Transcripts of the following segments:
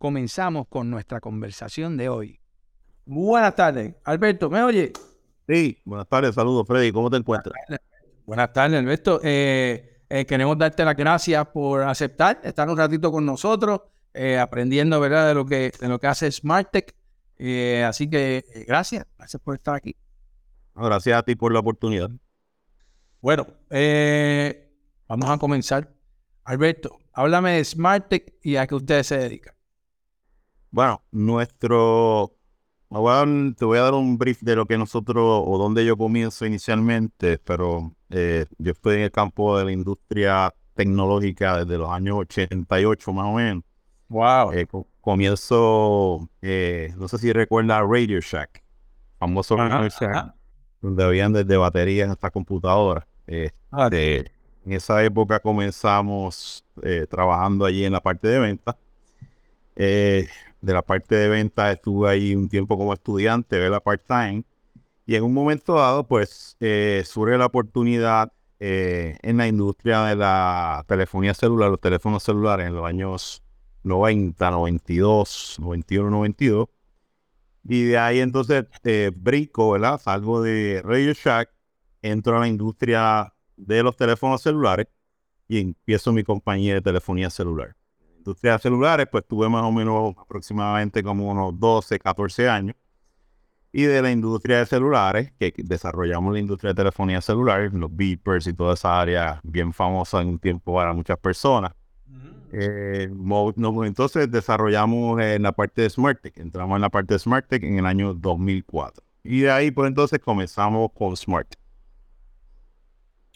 comenzamos con nuestra conversación de hoy. Buenas tardes. Alberto, ¿me oye? Sí, buenas tardes, saludos Freddy, ¿cómo te encuentras? Buenas tardes, Alberto. Eh, eh, queremos darte las gracias por aceptar, estar un ratito con nosotros, eh, aprendiendo ¿verdad? De, lo que, de lo que hace SmartTech. así que gracias, gracias por estar aquí. gracias a ti por la oportunidad. Bueno, vamos a comenzar. Alberto, háblame de SmartTech y a qué ustedes se dedican. Bueno, nuestro... te voy a dar un brief de lo que nosotros, o donde yo comienzo inicialmente, pero eh, yo estoy en el campo de la industria tecnológica desde los años 88 más o menos. Wow. Eh, comienzo, eh, no sé si recuerda Radio Shack, famoso Radio Shack, donde habían desde baterías hasta computadoras. Ah, en esa época comenzamos trabajando allí en la parte de venta. De la parte de venta estuve ahí un tiempo como estudiante, la part-time, y en un momento dado, pues, eh, surge la oportunidad eh, en la industria de la telefonía celular, los teléfonos celulares en los años 90, 92, 91, 92. Y de ahí entonces eh, brinco, ¿verdad? Salgo de Radio Shack, entro a la industria de los teléfonos celulares y empiezo mi compañía de telefonía celular industria de celulares, pues tuve más o menos aproximadamente como unos 12, 14 años. Y de la industria de celulares, que desarrollamos la industria de telefonía celular, los beepers y toda esa área bien famosa en un tiempo para muchas personas. Eh, entonces desarrollamos en la parte de SmartTech, entramos en la parte de SmartTech en el año 2004. Y de ahí pues entonces comenzamos con Smart.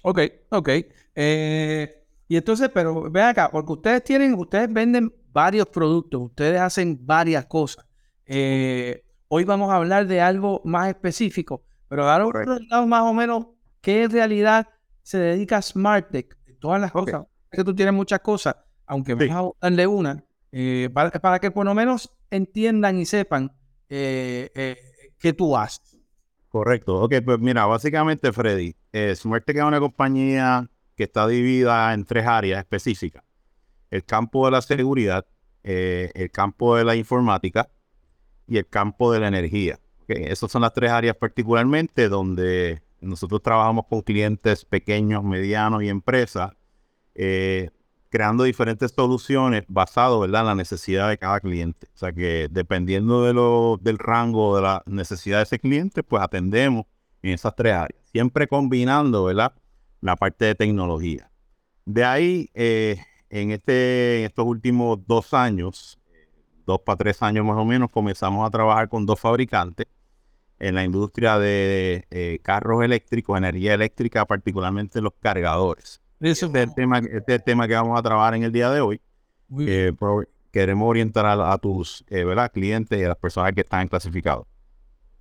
Ok, ok. Eh, y entonces, pero ven acá, porque ustedes tienen, ustedes venden varios productos, ustedes hacen varias cosas. Eh, hoy vamos a hablar de algo más específico, pero ahora más o menos qué en realidad se dedica a SmartTech, todas las cosas. Es que tú tienes muchas cosas, aunque me vas a darle una, eh, para, que por lo menos entiendan y sepan eh, qué tú haces. Correcto. Ok, pues mira, básicamente, Freddy, SmartTech es una compañía que está dividida en tres áreas específicas. El campo de la seguridad, eh, el campo de la informática y el campo de la energía. Esas son las tres áreas particularmente donde nosotros trabajamos con clientes pequeños, medianos y empresas, eh, creando diferentes soluciones basadas en la necesidad de cada cliente. O sea que dependiendo de lo, del rango de la necesidad de ese cliente, pues atendemos en esas tres áreas. Siempre combinando, ¿verdad? La parte de tecnología. De ahí, eh, en, este, en estos últimos dos años, dos para tres años más o menos, comenzamos a trabajar con dos fabricantes en la industria de eh, carros eléctricos, energía eléctrica, particularmente los cargadores. Ese es el tema, este es el tema que vamos a trabajar en el día de hoy. queremos orientar a, tus eh, clientes y a las personas que están clasificados.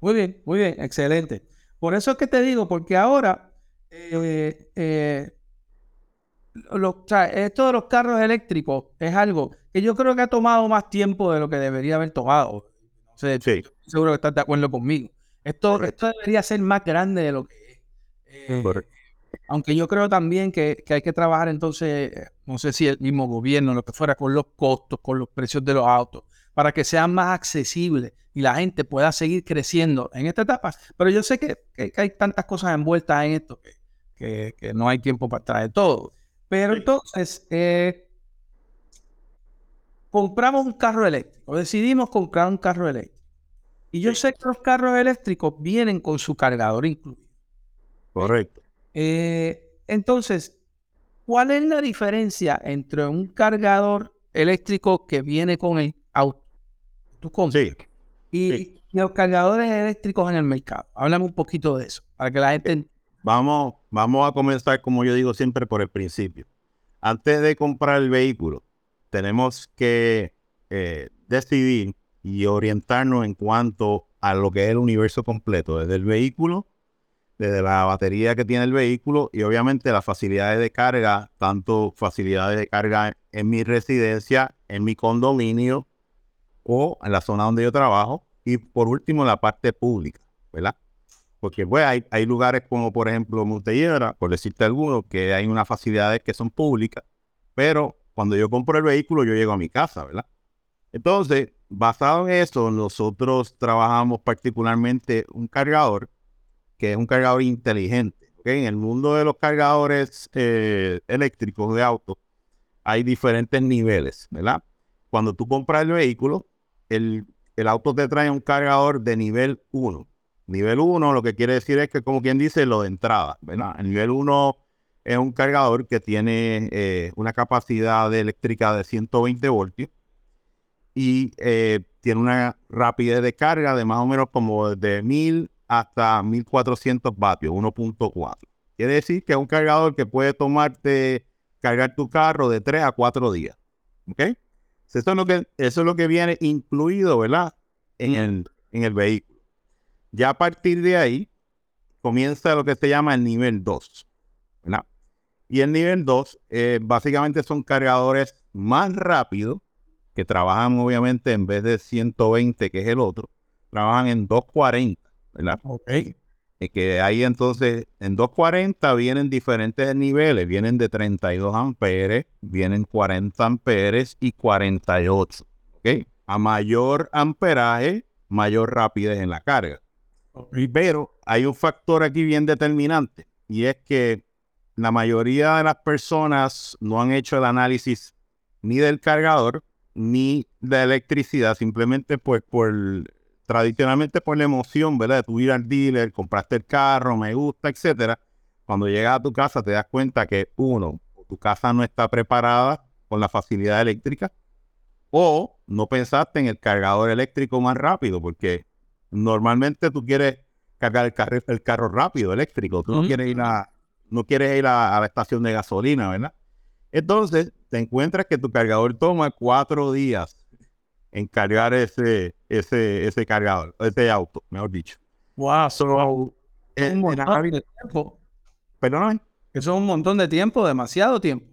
Muy bien, muy bien, excelente. Por eso es que te digo, porque ahora eh, eh, esto de los carros eléctricos es algo que yo creo que ha tomado más tiempo de lo que debería haber tomado. Seguro que estás de acuerdo conmigo. Esto, esto debería ser más grande de lo que es. Eh, aunque yo creo también que, hay que trabajar entonces, no sé si el mismo gobierno, lo que fuera, con los costos, con los precios de los autos, para que sean más accesibles y la gente pueda seguir creciendo en esta etapa. Pero yo sé que, que hay tantas cosas envueltas en esto que, que, no hay tiempo para traer todo. Pero entonces, eh, compramos un carro eléctrico, decidimos comprar un carro eléctrico. Y yo sé que los carros eléctricos vienen con su cargador incluido. Correcto. Eh, entonces, ¿cuál es la diferencia entre un cargador eléctrico que viene con el auto? Tú compras. Y, los cargadores eléctricos en el mercado. Háblame un poquito de eso, para que la gente Vamos, vamos a comenzar, como yo digo siempre, por el principio. Antes de comprar el vehículo, tenemos que eh, decidir y orientarnos en cuanto a lo que es el universo completo, desde el vehículo, desde la batería que tiene el vehículo y obviamente las facilidades de carga, tanto facilidades de carga en mi residencia, en mi condominio o en la zona donde yo trabajo y por último la parte pública, ¿verdad? Porque pues, hay, hay lugares como por ejemplo Montelledra, por decirte alguno, que hay unas facilidades que son públicas, pero cuando yo compro el vehículo yo llego a mi casa, ¿verdad? Entonces, basado en eso, nosotros trabajamos particularmente un cargador, que es un cargador inteligente. En el mundo de los cargadores eh, eléctricos de auto, hay diferentes niveles, ¿verdad? Cuando tú compras el vehículo, el, el auto te trae un cargador de nivel 1. Nivel 1 lo que quiere decir es que, como quien dice, lo de entrada, ¿verdad? El nivel 1 es un cargador que tiene eh, una capacidad eléctrica de 120 voltios y eh, tiene una rapidez de carga de más o menos como de 1000 hasta 1400 vatios, 1.4. Quiere decir que es un cargador que puede tomarte, cargar tu carro de 3 a 4 días. ¿Ok? Eso es lo que, eso es lo que viene incluido, ¿verdad? En el, en el vehículo. Ya a partir de ahí comienza lo que se llama el nivel 2. ¿verdad? Y el nivel 2 eh, básicamente son cargadores más rápidos que trabajan obviamente en vez de 120, que es el otro, trabajan en 240, ¿verdad? Ok. Y que ahí entonces, en 240 vienen diferentes niveles, vienen de 32 amperes, vienen 40 amperes y 48, ¿ok? A mayor amperaje, mayor rapidez en la carga. Pero hay un factor aquí bien determinante, y es que la mayoría de las personas no han hecho el análisis ni del cargador, ni de electricidad, simplemente pues por tradicionalmente por la emoción, ¿verdad? De tu ir al dealer, compraste el carro, me gusta, etcétera. Cuando llegas a tu casa te das cuenta que uno, tu casa no está preparada con la facilidad eléctrica o no pensaste en el cargador eléctrico más rápido, porque normalmente tú quieres cargar el carro, el carro rápido, eléctrico, tú no quieres ir a no quieres ir a la estación de gasolina, ¿verdad? Entonces, te encuentras que tu cargador toma cuatro días en cargar ese, ese, ese cargador, ese auto, mejor dicho. Wow, so, es un montón de tiempo. Perdóname. Eso es un montón de tiempo, demasiado tiempo.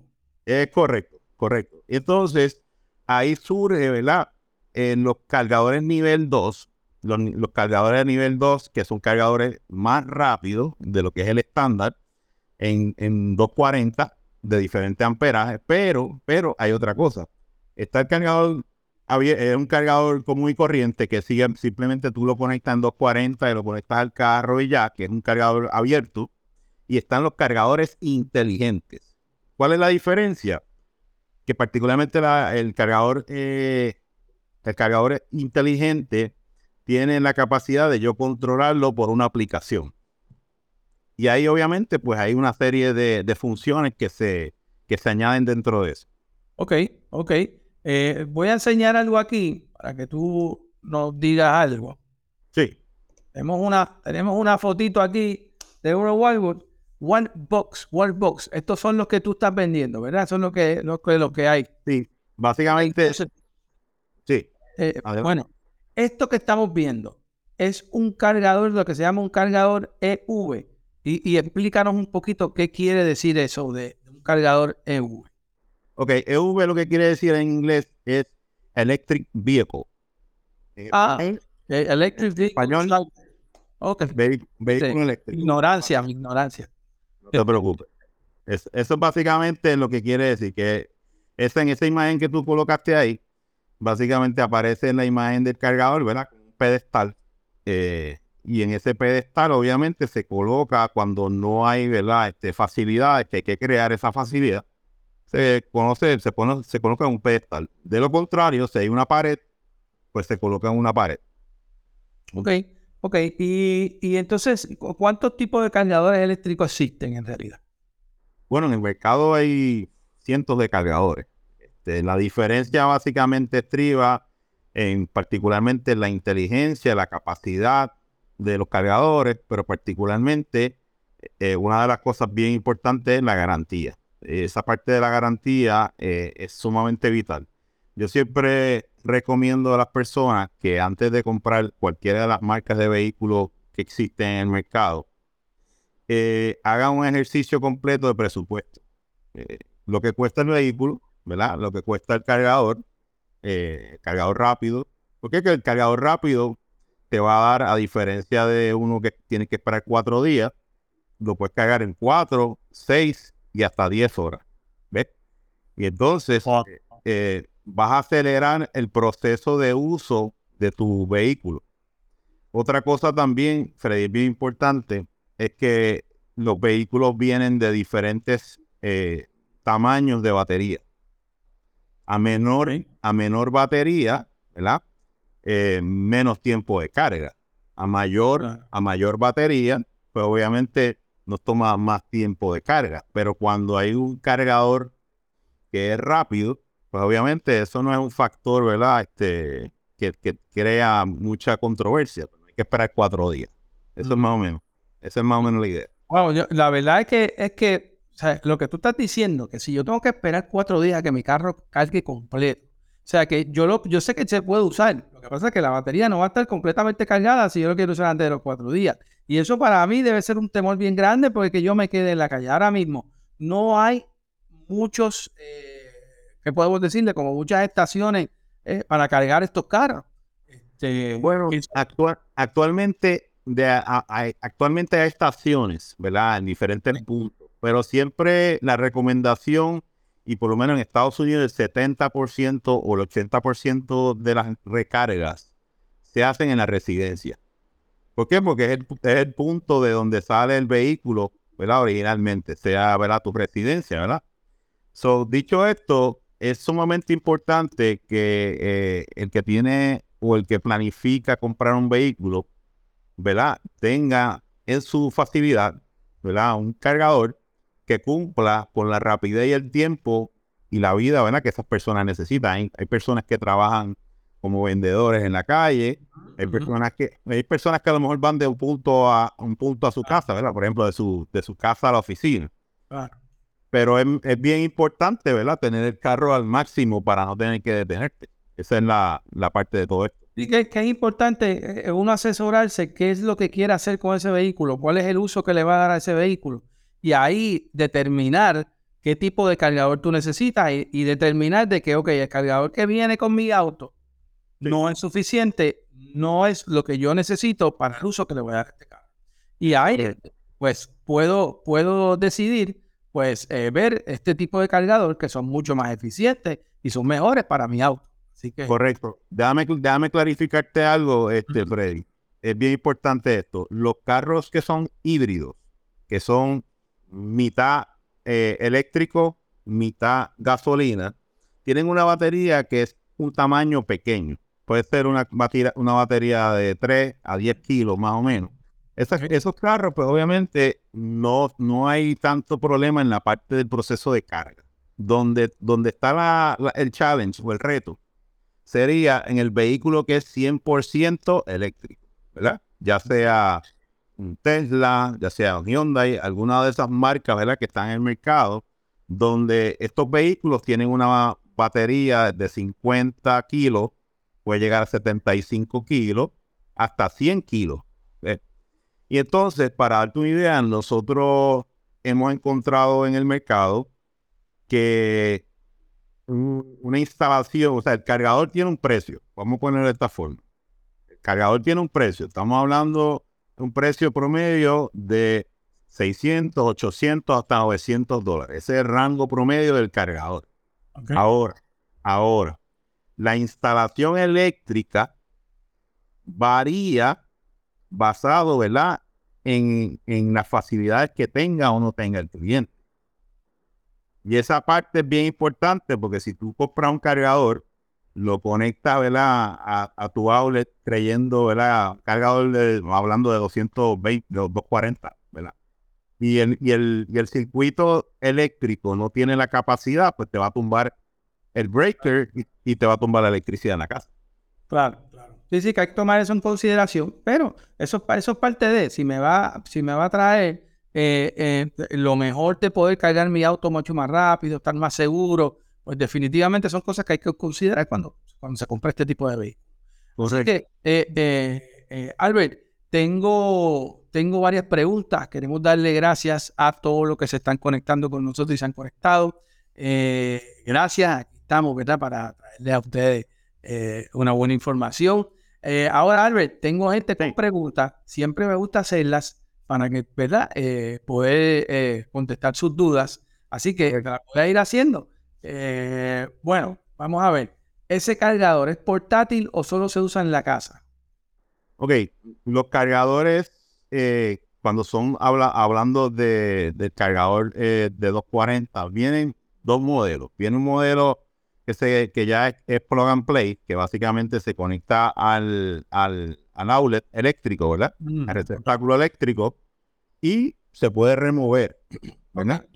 Es correcto, correcto. Entonces, ahí surge, ¿verdad? En los cargadores nivel 2, los, cargadores de nivel 2, que son cargadores más rápidos de lo que es el estándar, en, en 240, de diferentes amperajes, pero, pero hay otra cosa. Está el cargador, es un cargador común y corriente que sigue, simplemente tú lo conectas en 240 y lo conectas al carro y ya, que es un cargador abierto. Y están los cargadores inteligentes. ¿Cuál es la diferencia? Que particularmente el cargador, eh, el cargador inteligente tiene la capacidad de yo controlarlo por una aplicación. Y ahí obviamente pues hay una serie de, funciones que se, que se añaden dentro de eso. Ok, ok. Eh, voy a enseñar algo aquí para que tú nos digas algo. Sí. Tenemos una, tenemos una fotito aquí de uno Wildwood. One Box, One Box. Estos son los que tú estás vendiendo, ¿verdad? Son los que, los que, los que hay. Sí, básicamente. sí. Eh, bueno, esto que estamos viendo es un cargador, lo que se llama un cargador EV. Y, explícanos un poquito qué quiere decir eso de, un cargador EV. Ok, EV lo que quiere decir en inglés es Electric Vehicle. Ah, eh, Electric Vehicle. Español. Ok. vehículo eléctrico. Ignorancia, mi ignorancia. No te preocupes. eso es básicamente lo que quiere decir, que esa, en esa imagen que tú colocaste ahí, básicamente aparece en la imagen del cargador, ¿verdad? Un pedestal. Eh, y en ese pedestal obviamente se coloca cuando no hay ¿verdad? Este, facilidades, que hay que crear esa facilidad, se conoce, se, pone, se coloca en un pedestal. De lo contrario, si hay una pared, pues se coloca en una pared. Ok, ok. Y, y entonces, ¿cuántos tipos de cargadores eléctricos existen en realidad? Bueno, en el mercado hay cientos de cargadores. Este, la diferencia básicamente estriba en particularmente la inteligencia, la capacidad de los cargadores, pero particularmente eh, una de las cosas bien importantes es la garantía. Esa parte de la garantía eh, es sumamente vital. Yo siempre recomiendo a las personas que antes de comprar cualquiera de las marcas de vehículos que existen en el mercado, eh, hagan un ejercicio completo de presupuesto. Eh, lo que cuesta el vehículo, ¿verdad? Lo que cuesta el cargador, eh, cargador rápido. Porque el cargador rápido te va a dar, a diferencia de uno que tiene que esperar cuatro días, lo puedes cargar en cuatro, seis y hasta diez horas. ¿Ves? Y entonces eh, vas a acelerar el proceso de uso de tu vehículo. Otra cosa también, Freddy, bien importante, es que los vehículos vienen de diferentes eh, tamaños de batería. A menor, a menor batería, ¿verdad? Eh, menos tiempo de carga. A mayor, a mayor batería, pues obviamente nos toma más tiempo de carga. Pero cuando hay un cargador que es rápido, pues obviamente eso no es un factor, ¿verdad? Este, que, crea mucha controversia. Hay que esperar cuatro días. Eso es más o menos. Esa es más o menos la idea. Bueno, la verdad es que, es que lo que tú estás diciendo, que si yo tengo que esperar cuatro días a que mi carro cargue completo, o sea, que yo, lo, yo sé que se puede usar. Lo que pasa es que la batería no va a estar completamente cargada si yo lo quiero usar antes de los cuatro días. Y eso para mí debe ser un temor bien grande porque yo me quede en la calle. Ahora mismo no hay muchos, eh, ¿qué podemos decirle? Como muchas estaciones eh, para cargar estos carros. Este, bueno, actualmente, de, actualmente hay estaciones, ¿verdad? En diferentes puntos. Pero siempre la recomendación y por lo menos en Estados Unidos el 70% o el 80% de las recargas se hacen en la residencia. ¿Por qué? Porque es el, punto de donde sale el vehículo, ¿verdad? Originalmente, sea, ¿verdad? Tu residencia, ¿verdad? So, dicho esto, es sumamente importante que eh, el que tiene o el que planifica comprar un vehículo, ¿verdad? Tenga en su facilidad, ¿verdad? Un cargador que cumpla con la rapidez y el tiempo y la vida ¿verdad? que esas personas necesitan. Hay, personas que trabajan como vendedores en la calle, hay personas que hay personas que a lo mejor van de un punto a un punto a su casa, ¿verdad? Por ejemplo, de su de su casa a la oficina. Pero es, bien importante, ¿verdad? Tener el carro al máximo para no tener que detenerte. Esa es la, parte de todo esto. Y que, que, es importante eh, uno asesorarse qué es lo que quiere hacer con ese vehículo, cuál es el uso que le va a dar a ese vehículo y ahí determinar qué tipo de cargador tú necesitas y, determinar de que, ok, el cargador que viene con mi auto no es suficiente, no es lo que yo necesito para el uso que le voy a dar a este carro. Y ahí, pues, puedo, puedo decidir, pues, eh, ver este tipo de cargador que son mucho más eficientes y son mejores para mi auto. Así que... Correcto. Déjame, déjame clarificarte algo, este, Freddy. Es bien importante esto. Los carros que son híbridos, que son mitad eh, eléctrico, mitad gasolina, tienen una batería que es un tamaño pequeño. Puede ser una batería, una batería de 3 a 10 kilos más o menos. esos carros, pues obviamente no, no hay tanto problema en la parte del proceso de carga. Donde, donde está el challenge o el reto sería en el vehículo que es 100% eléctrico, ¿verdad? Ya sea un Tesla, ya sea un Hyundai, alguna de esas marcas ¿verdad? que están en el mercado, donde estos vehículos tienen una batería de 50 kilos, puede llegar a 75 kilos, hasta 100 kilos. Y entonces, para darte una idea, nosotros hemos encontrado en el mercado que una instalación, o sea, el cargador tiene un precio, vamos a ponerlo de esta forma. El cargador tiene un precio, estamos hablando un precio promedio de 600, 800 hasta 900 dólares. Ese es el rango promedio del cargador. Ahora, ahora, la instalación eléctrica varía basado, ¿verdad? En, en las facilidades que tenga o no tenga el cliente. Y esa parte es bien importante porque si tú compras un cargador lo conecta ¿verdad? A, tu outlet creyendo, ¿verdad? cargador de, hablando de 220, 240, ¿verdad? Y el, y, el, y el circuito eléctrico no tiene la capacidad, pues te va a tumbar el breaker y, te va a tumbar la electricidad en la casa. Claro, claro. Sí, sí, que hay que tomar eso en consideración, pero eso, eso es parte de, si me va, si me va a traer eh, eh, lo mejor de poder cargar mi auto mucho más rápido, estar más seguro, pues definitivamente son cosas que hay que considerar cuando, cuando se compra este tipo de vehículos. Así que, eh, Albert, tengo, tengo varias preguntas. Queremos darle gracias a todos los que se están conectando con nosotros y se han conectado. gracias, aquí estamos, ¿verdad? Para traerle a ustedes una buena información. ahora, Albert, tengo gente con preguntas. Siempre me gusta hacerlas para que, ¿verdad? Eh, poder eh, contestar sus dudas. Así que la voy a ir haciendo. Eh, bueno, vamos a ver. ¿Ese cargador es portátil o solo se usa en la casa? Ok, los cargadores, cuando son habla, hablando de, del cargador de 240, vienen dos modelos. Viene un modelo que, se, que ya es, plug and play, que básicamente se conecta al, al, al outlet eléctrico, ¿verdad? Mm. El receptáculo eléctrico y se puede remover, ¿verdad?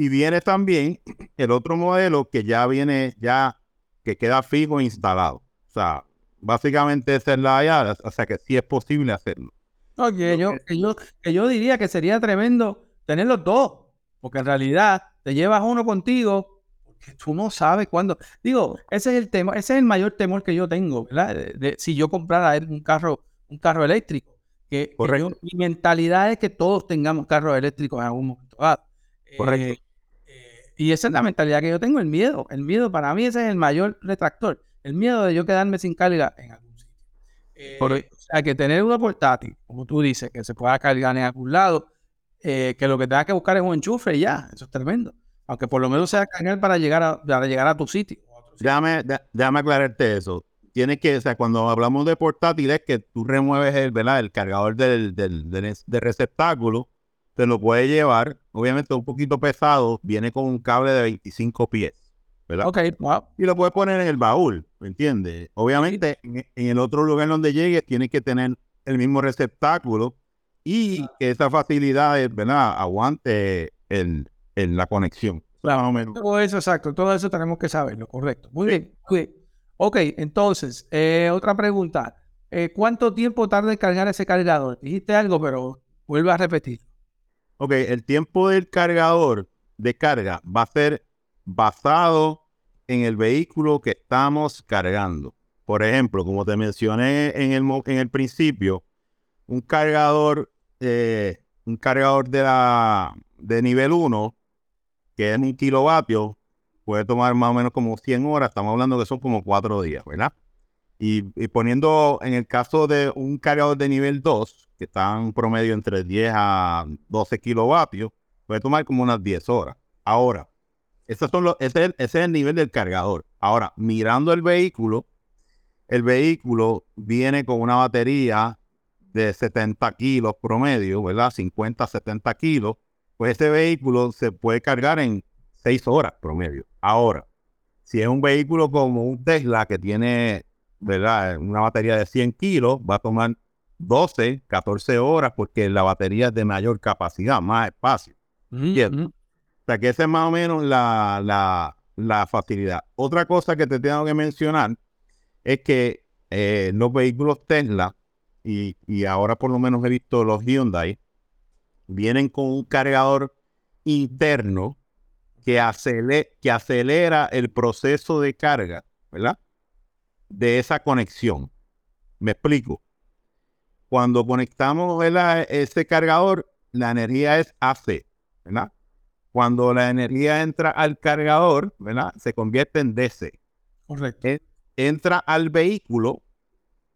Y viene también el otro modelo que ya viene, ya que queda fijo e instalado. O sea, básicamente esa es la allá, o sea que sí es posible hacerlo. Oye, yo, que yo, que yo diría que sería tremendo tener los dos, porque en realidad te llevas uno contigo, porque tú no sabes cuándo. Digo, ese es el tema, ese es el mayor temor que yo tengo, ¿verdad? De, si yo comprara un carro, un carro eléctrico. Que, mi mentalidad es que todos tengamos carros eléctricos en algún momento Correcto. Eh, eh, y esa es la mentalidad que yo tengo, el miedo. El miedo para mí ese es el mayor retractor. El miedo de yo quedarme sin carga en algún sitio. Eh, o sea, que tener una portátil, como tú dices, que se pueda cargar en algún lado, que lo que tengas que buscar es un enchufe y ya, eso es tremendo. Aunque por lo menos sea cargar para llegar a, para llegar a tu sitio. Déjame, déjame aclararte eso tiene que, o sea, cuando hablamos de portátiles, que tú remueves el, ¿verdad? el cargador del, del, receptáculo, te lo puedes llevar, obviamente un poquito pesado, viene con un cable de 25 pies, ¿verdad? Ok, wow. Y lo puedes poner en el baúl, ¿me entiendes? Obviamente, en, el otro lugar donde llegues, tienes que tener el mismo receptáculo y que esa facilidad, ¿verdad? Aguante en, en la conexión. Claro, todo eso, exacto, todo eso tenemos que saberlo, correcto. Muy bien, muy bien. Ok, entonces, eh, otra pregunta. Eh, ¿Cuánto tiempo tarda en cargar ese cargador? Dijiste algo, pero vuelve a repetir. Ok, el tiempo del cargador de carga va a ser basado en el vehículo que estamos cargando. Por ejemplo, como te mencioné en el, en el principio, un cargador, eh, un cargador de, la, de nivel 1, que es un kilovatio, puede tomar más o menos como 100 horas, estamos hablando que son como 4 días, ¿verdad? Y, poniendo en el caso de un cargador de nivel 2, que está en promedio entre 10 a 12 kilovatios, puede tomar como unas 10 horas. Ahora, son los, ese, es el, nivel del cargador. Ahora, mirando el vehículo, el vehículo viene con una batería de 70 kilos promedio, ¿verdad? 50, 70 kilos. Pues ese vehículo se puede cargar en seis horas promedio. Ahora, si es un vehículo como un Tesla que tiene, ¿verdad? Una batería de 100 kilos, va a tomar 12, 14 horas porque la batería es de mayor capacidad, más espacio. O sea que esa es más o menos la, facilidad. Otra cosa que te tengo que mencionar es que eh, los vehículos Tesla, y, y, ahora por lo menos he visto los Hyundai, vienen con un cargador interno que, acelera el proceso de carga, ¿verdad? De esa conexión. Me explico. Cuando conectamos ese cargador, la energía es AC, ¿verdad? Cuando la energía entra al cargador, ¿verdad? Se convierte en DC. Correcto. entra al vehículo,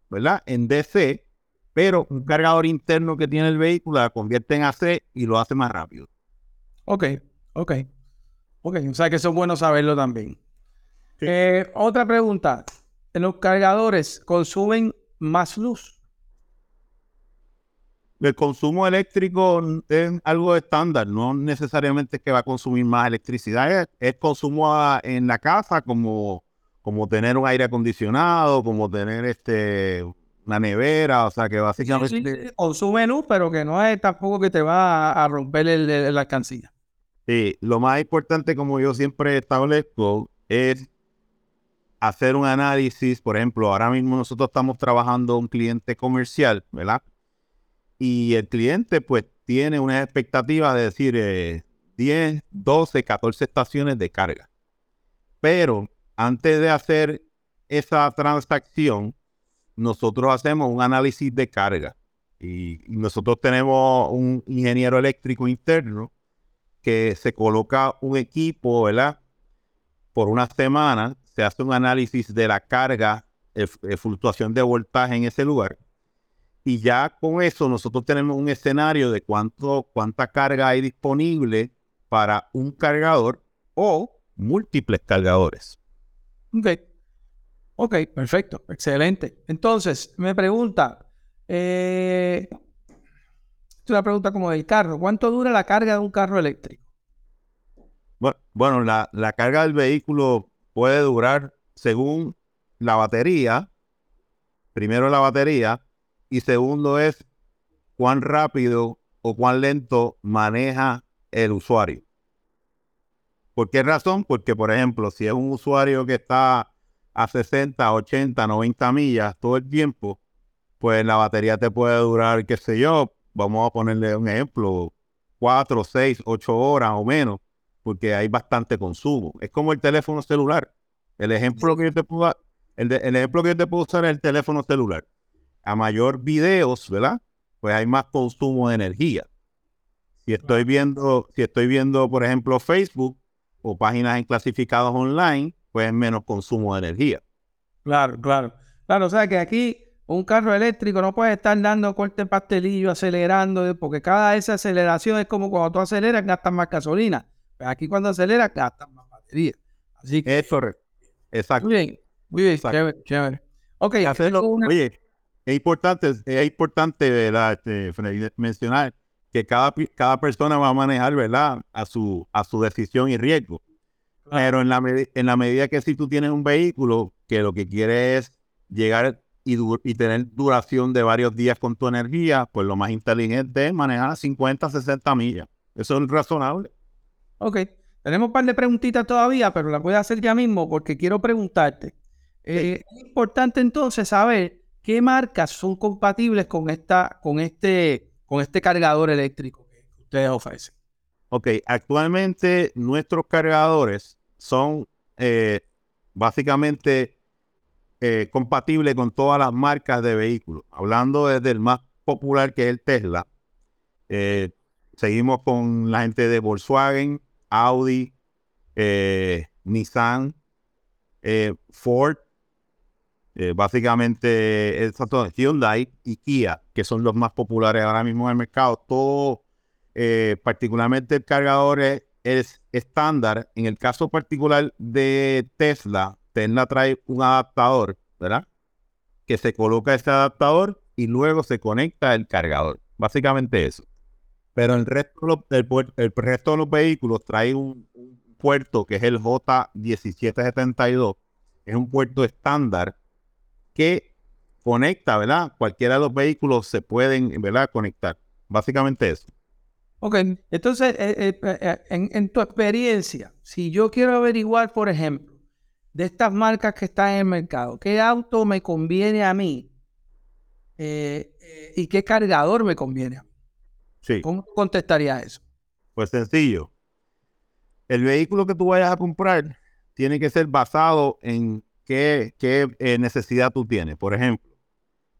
¿verdad? En DC, pero un cargador interno que tiene el vehículo la convierte en AC y lo hace más rápido. Ok, ok. Ok, o sea que eso es bueno saberlo también. Eh, otra pregunta. ¿Los cargadores consumen más luz? El consumo eléctrico es algo estándar, no necesariamente es que va a consumir más electricidad, es, consumo en la casa como, como tener un aire acondicionado, como tener este una nevera, o sea que básicamente... consume luz, pero que no es tampoco que te va a, romper el, la alcancía. Sí, lo más importante, como yo siempre establezco, es hacer un análisis. Por ejemplo, ahora mismo nosotros estamos trabajando un cliente comercial, ¿verdad? Y el cliente, pues, tiene una expectativa de decir 10, 12, 14 estaciones de carga. Pero antes de hacer esa transacción, nosotros hacemos un análisis de carga. Y nosotros tenemos un ingeniero eléctrico interno que se coloca un equipo, ¿verdad? Por una semana se hace un análisis de la carga, fluctuación de voltaje en ese lugar. Y ya con eso nosotros tenemos un escenario de cuánto, cuánta carga hay disponible para un cargador o múltiples cargadores. Ok. Ok, perfecto, excelente. Entonces, me pregunta, eh, es una pregunta como del carro, ¿cuánto dura la carga de un carro eléctrico? Bueno, la, carga del vehículo puede durar según la batería, primero la batería, y segundo es cuán rápido o cuán lento maneja el usuario. ¿Por qué razón? Porque, por ejemplo, si es un usuario que está a 60, 80, 90 millas todo el tiempo, pues la batería te puede durar, qué sé yo, vamos a ponerle un ejemplo, 4, 6, 8 horas o menos, porque hay bastante consumo. Es como el teléfono celular. El ejemplo que yo te puedo, el, el ejemplo que yo te puedo usar es el teléfono celular. A mayor videos, ¿verdad? Pues hay más consumo de energía. Si estoy viendo, si estoy viendo, por ejemplo, Facebook o páginas en clasificados online, pues menos consumo de energía. Claro, claro. Claro, o sea que aquí un carro eléctrico no puede estar dando corte pastelillo, acelerando, porque cada esa aceleración es como cuando tú aceleras, gastas más gasolina. Pero aquí cuando aceleras, gastas más batería. Así que. Es correcto. Exacto. Muy bien, muy bien, chévere, chévere. Ok, hacerlo. Oye, es importante, es importante, ¿verdad? Este, mencionar que cada, cada persona va a manejar, ¿verdad? A su, a su decisión y riesgo. Pero en la, en la medida que si tú tienes un vehículo que lo que quiere es llegar y, y, tener duración de varios días con tu energía, pues lo más inteligente es manejar 50, 60 millas. Eso es razonable. Ok, tenemos un par de preguntitas todavía, pero las voy a hacer ya mismo porque quiero preguntarte. Eh, es importante entonces saber qué marcas son compatibles con, esta, con, este, con este cargador eléctrico que ustedes ofrecen. Ok, actualmente nuestros cargadores son eh, básicamente eh, compatibles con todas las marcas de vehículos. Hablando desde el más popular que es el Tesla, eh, seguimos con la gente de Volkswagen, Audi, Nissan, Ford, básicamente Hyundai y Kia, que son los más populares ahora mismo en el mercado. Todo eh, particularmente el cargador es, estándar. En el caso particular de Tesla, Tesla trae un adaptador, ¿verdad? Que se coloca ese adaptador y luego se conecta el cargador. Básicamente eso. Pero el resto, el, resto de los vehículos trae un, puerto que es el J1772. Es un puerto estándar que conecta, ¿verdad? Cualquiera de los vehículos se pueden, ¿verdad? Conectar. Básicamente eso. Ok, entonces, eh, eh, eh, en, tu experiencia, si yo quiero averiguar, por ejemplo, de estas marcas que están en el mercado, ¿qué auto me conviene a mí? ¿Y qué cargador me conviene? Sí. ¿Cómo contestaría eso? Pues sencillo. El vehículo que tú vayas a comprar tiene que ser basado en qué, qué necesidad tú tienes. Por ejemplo,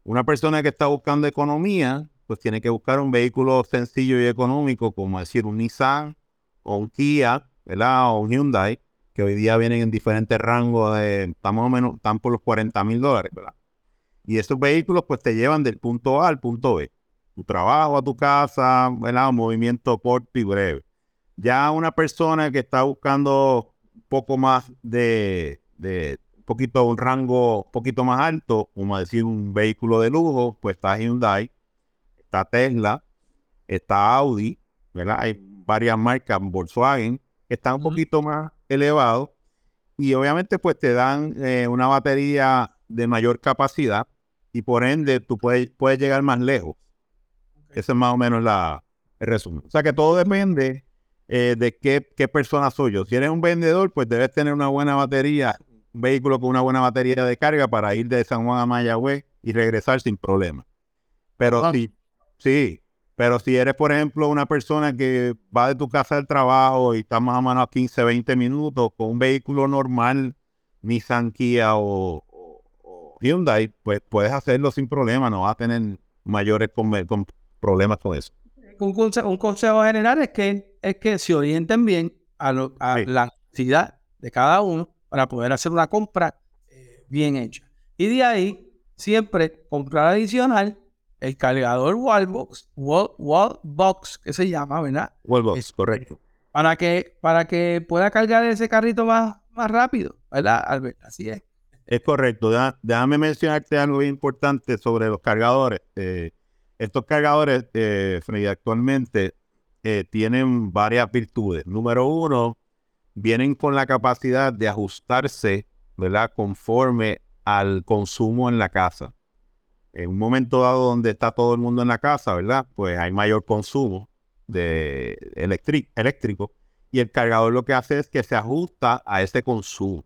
una persona que está buscando economía pues tiene que buscar un vehículo sencillo y económico, como decir un Nissan o un Kia, ¿verdad? O un Hyundai, que hoy día vienen en diferentes rangos, de, están o menos, están por los 40 mil dólares, ¿verdad? Y estos vehículos pues te llevan del punto A al punto B. Tu trabajo a tu casa, ¿verdad? Un movimiento corto y breve. Ya una persona que está buscando un poco más de, de poquito, un rango un poquito más alto, como decir un vehículo de lujo, pues está Hyundai, está Tesla, está Audi, ¿verdad? Hay varias marcas, Volkswagen, que están un poquito más elevados y obviamente pues te dan eh, una batería de mayor capacidad y por ende tú puedes, puedes llegar más lejos. Ese es más o menos la, el resumen. O sea que todo depende eh, de qué, qué persona soy yo. Si eres un vendedor, pues debes tener una buena batería, un vehículo con una buena batería de carga para ir de San Juan a Mayagüez y regresar sin problema. Pero si Sí, Pero si eres, por ejemplo, una persona que va de tu casa al trabajo y está más o menos a 15, 20 minutos con un vehículo normal, Nissan, Kia o, Hyundai, pues puedes hacerlo sin problema, no vas a tener mayores problemas con eso. Un consejo, general es que, es que se orienten bien a, la necesidad de cada uno para poder hacer una compra eh, bien hecha. Y de ahí, siempre comprar adicional el cargador Wallbox, Wallbox, que se llama, ¿verdad? Wallbox, correcto. Para que, para que pueda cargar ese carrito más, más rápido, ¿verdad, Albert? Así es. Es correcto. déjame mencionarte algo bien importante sobre los cargadores. Eh, estos cargadores, eh, actualmente eh, tienen varias virtudes. Número uno, vienen con la capacidad de ajustarse, ¿verdad? Conforme al consumo en la casa. En un momento dado donde está todo el mundo en la casa, ¿verdad? Pues hay mayor consumo de eléctrico y el cargador lo que hace es que se ajusta a ese consumo.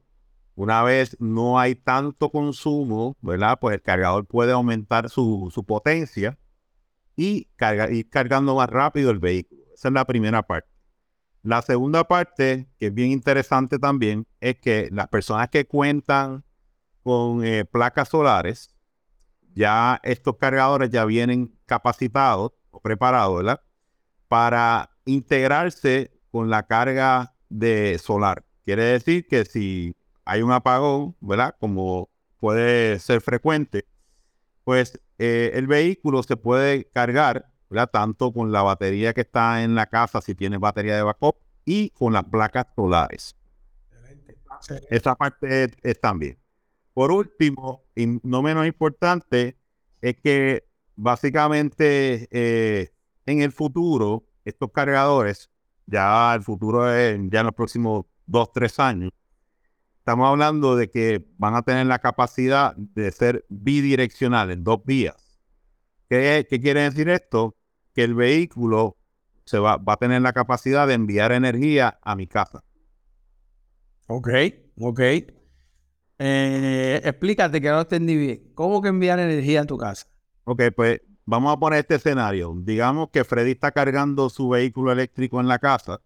Una vez no hay tanto consumo, ¿verdad? Pues el cargador puede aumentar su, potencia y ir cargando más rápido el vehículo. Esa es la primera parte. La segunda parte, que es bien interesante también, es que las personas que cuentan con eh, placas solares, ya estos cargadores ya vienen capacitados o preparados, ¿verdad? Para integrarse con la carga de solar. Quiere decir que si hay un apagón, ¿verdad? Como puede ser frecuente, pues eh, el vehículo se puede cargar, ¿verdad? Tanto con la batería que está en la casa, si tiene batería de backup, y con las placas solares. Esa parte es, también. Por último, y no menos importante, es que básicamente eh, en el futuro, estos cargadores, ya el futuro es ya en los próximos dos, tres años, estamos hablando de que van a tener la capacidad de ser bidireccionales, dos vías. ¿Qué, quiere decir esto? Que el vehículo se va, va a tener la capacidad de enviar energía a mi casa. Ok, ok. Eh, explícate que no entendí bien. ¿Cómo que enviar energía a tu casa? Ok, pues vamos a poner este escenario. Digamos que Freddy está cargando su vehículo eléctrico en la casa.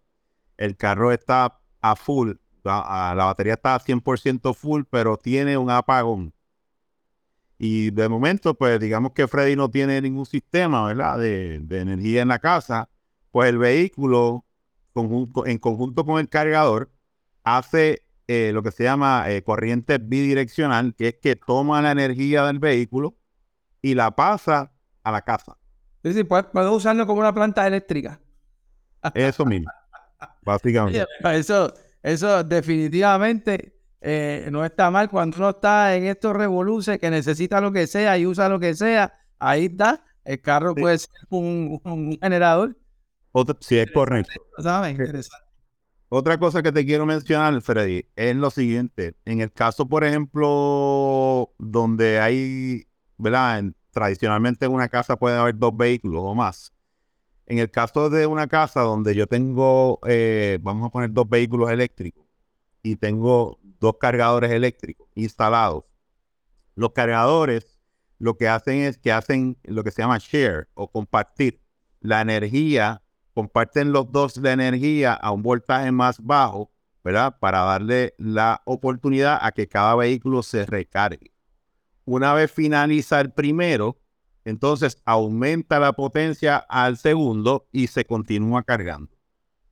El carro está a full la, batería está 100% full, pero tiene un apagón. Y de momento, pues digamos que Freddy no tiene ningún sistema, ¿verdad? De, energía en la casa, pues el vehículo, en conjunto con el cargador, hace eh, lo que se llama eh, corriente bidireccional, que es que toma la energía del vehículo y la pasa a la casa. Es decir, puedo usarlo como una planta eléctrica. Eso mismo, básicamente. Eso, eso definitivamente eh, no está mal cuando uno está en estos revoluces que necesita lo que sea y usa lo que sea. Ahí está. El carro puede ser un, generador. sí, es correcto. Otra cosa que te quiero mencionar, Freddy, es lo siguiente. En el caso, por ejemplo, donde hay, ¿verdad? tradicionalmente en una casa puede haber dos vehículos o más. En el caso de una casa donde yo tengo, eh, vamos a poner dos vehículos eléctricos y tengo dos cargadores eléctricos instalados, los cargadores lo que hacen es que hacen lo que se llama share o compartir la energía, comparten los dos la energía a un voltaje más bajo, ¿verdad? Para darle la oportunidad a que cada vehículo se recargue. Una vez finaliza el primero, entonces aumenta la potencia al segundo y se continúa cargando.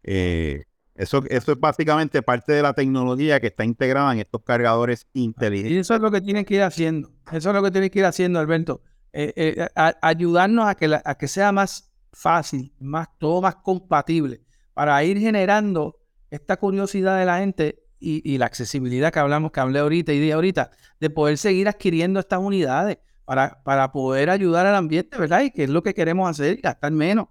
Eh, eso, eso es básicamente parte de la tecnología que está integrada en estos cargadores inteligentes. Y eso es lo que tienen que ir haciendo. Eso es lo que tienen que ir haciendo, Alberto. Eh, eh, ayudarnos a que, a que sea más fácil, más, todo más compatible, para ir generando esta curiosidad de la gente y, y la accesibilidad que hablamos, que hablé ahorita y dije ahorita, de poder seguir adquiriendo estas unidades para, para poder ayudar al ambiente, ¿verdad? Y que es lo que queremos hacer, gastar menos.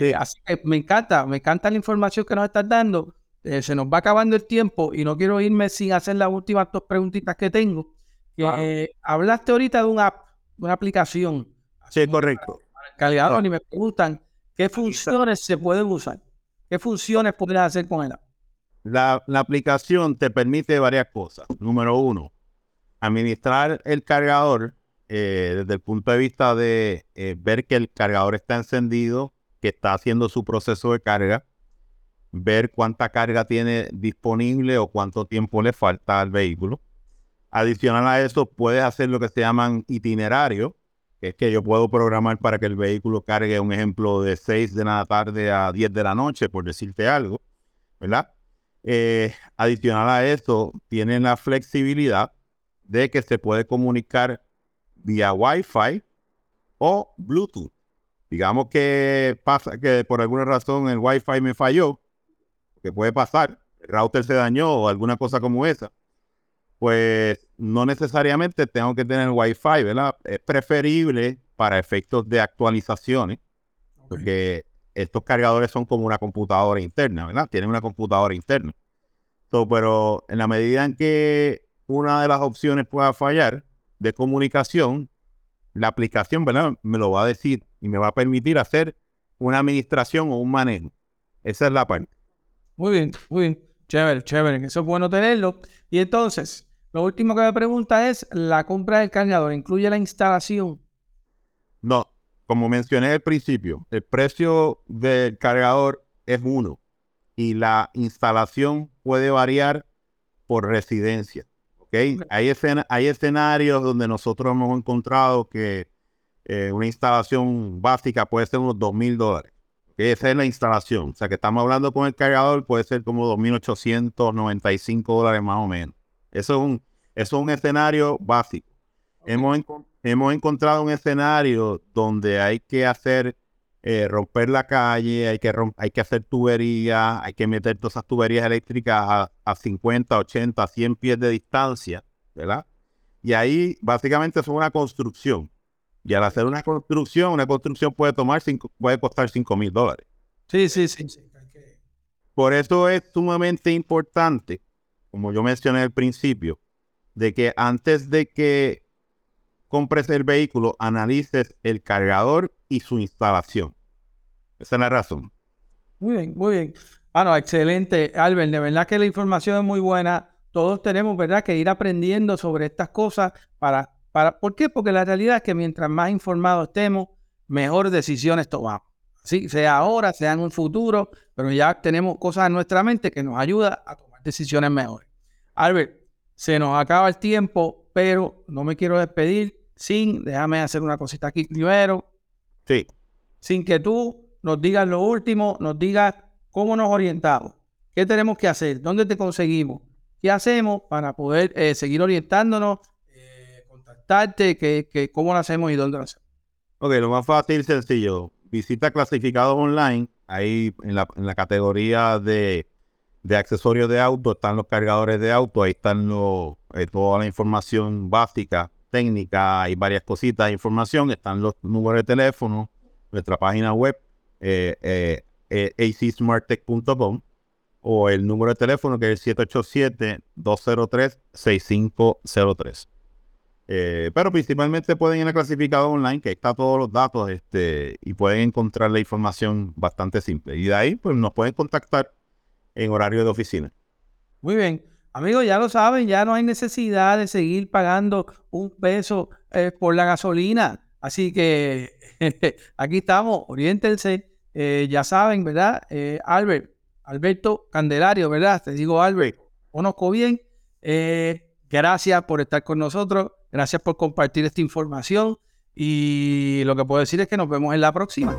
Eh, así que me encanta, me encanta la información que nos estás dando. Eh, se nos va acabando el tiempo y no quiero irme sin hacer las últimas dos preguntitas que tengo. Eh, hablaste ahorita de una app, una aplicación. Sí, correcto. Para y me preguntan qué funciones se pueden usar. ¿Qué funciones podrías hacer con ella? La, la aplicación te permite varias cosas. Número uno, administrar el cargador eh, desde el punto de vista de eh, ver que el cargador está encendido, que está haciendo su proceso de carga, ver cuánta carga tiene disponible o cuánto tiempo le falta al vehículo. Adicional a eso, puedes hacer lo que se llaman itinerarios, que es que yo puedo programar para que el vehículo cargue un ejemplo de 6 de la tarde a 10 de la noche, por decirte algo, ¿verdad? Eh, adicional a eso, tienen la flexibilidad de que se puede comunicar vía Wi-Fi o Bluetooth. Digamos que pasa que por alguna razón el Wi-Fi me falló, que puede pasar, el router se dañó o alguna cosa como esa pues no necesariamente tengo que tener Wi-Fi, ¿verdad? Es preferible para efectos de actualizaciones, porque estos cargadores son como una computadora interna, ¿verdad? Tienen una computadora interna. pero en la medida en que una de las opciones pueda fallar de comunicación, la aplicación, ¿verdad? Me lo va a decir y me va a permitir hacer una administración o un manejo. Esa es la parte. Muy bien, muy bien. Chévere, chévere. Eso es bueno tenerlo. Y entonces, lo último que me pregunta es, ¿la compra del cargador incluye la instalación? No, como mencioné al principio, el precio del cargador es uno y la instalación puede variar por residencia. ¿Okay? Hay, hay escenarios donde nosotros hemos encontrado que eh, una instalación básica puede ser unos dos mil dólares. Esa es la instalación. O sea, que estamos hablando con el cargador, puede ser como 2.895 dólares más o menos. Eso es un, es un escenario básico. Hemos, hemos encontrado un escenario donde hay que hacer, eh, romper la calle, hay que, hay que hacer tuberías, hay que meter todas esas tuberías eléctricas a, 50, 80, 100 pies de distancia, ¿verdad? Y ahí básicamente es una construcción. Y al hacer una construcción, una construcción puede tomar cinco, puede costar 5 mil dólares. Sí, sí, sí. Por eso es sumamente importante como yo mencioné al principio, de que antes de que compres el vehículo, analices el cargador y su instalación. Esa es la razón. Muy bien, muy bien. Bueno, excelente, Albert. De verdad que la información es muy buena. Todos tenemos, ¿verdad?, que ir aprendiendo sobre estas cosas para, para, ¿por qué? Porque la realidad es que mientras más informados estemos, mejores decisiones tomamos. Sí, sea ahora, sea en un futuro, pero ya tenemos cosas en nuestra mente que nos ayuda a tomar decisiones mejores. Albert, se nos acaba el tiempo, pero no me quiero despedir sin, déjame hacer una cosita aquí primero. Sí. Sin que tú nos digas lo último, nos digas cómo nos orientamos, qué tenemos que hacer, dónde te conseguimos, qué hacemos para poder eh, seguir orientándonos, eh, contactarte, que, cómo lo hacemos y dónde lo hacemos. Ok, lo más fácil y sencillo. Visita clasificados online, ahí en la, en la categoría de de accesorios de auto, están los cargadores de auto, ahí están eh, toda la información básica, técnica, hay varias cositas información, están los números de teléfono, nuestra página web, eh, eh, eh acsmarttech.com o el número de teléfono que es el 787-203-6503. pero principalmente pueden ir a clasificado online, que está todos los datos este, y pueden encontrar la información bastante simple. Y de ahí, pues nos pueden contactar en horario de oficina. Muy bien. Amigos, ya lo saben, ya no hay necesidad de seguir pagando un peso eh, por la gasolina. Así que aquí estamos, oriéntense. Eh, ya saben, ¿verdad? Eh, Albert, Alberto Candelario, ¿verdad? Te digo, Albert, conozco bien. gracias por estar con nosotros. Gracias por compartir esta información. Y lo que puedo decir es que nos vemos en la próxima.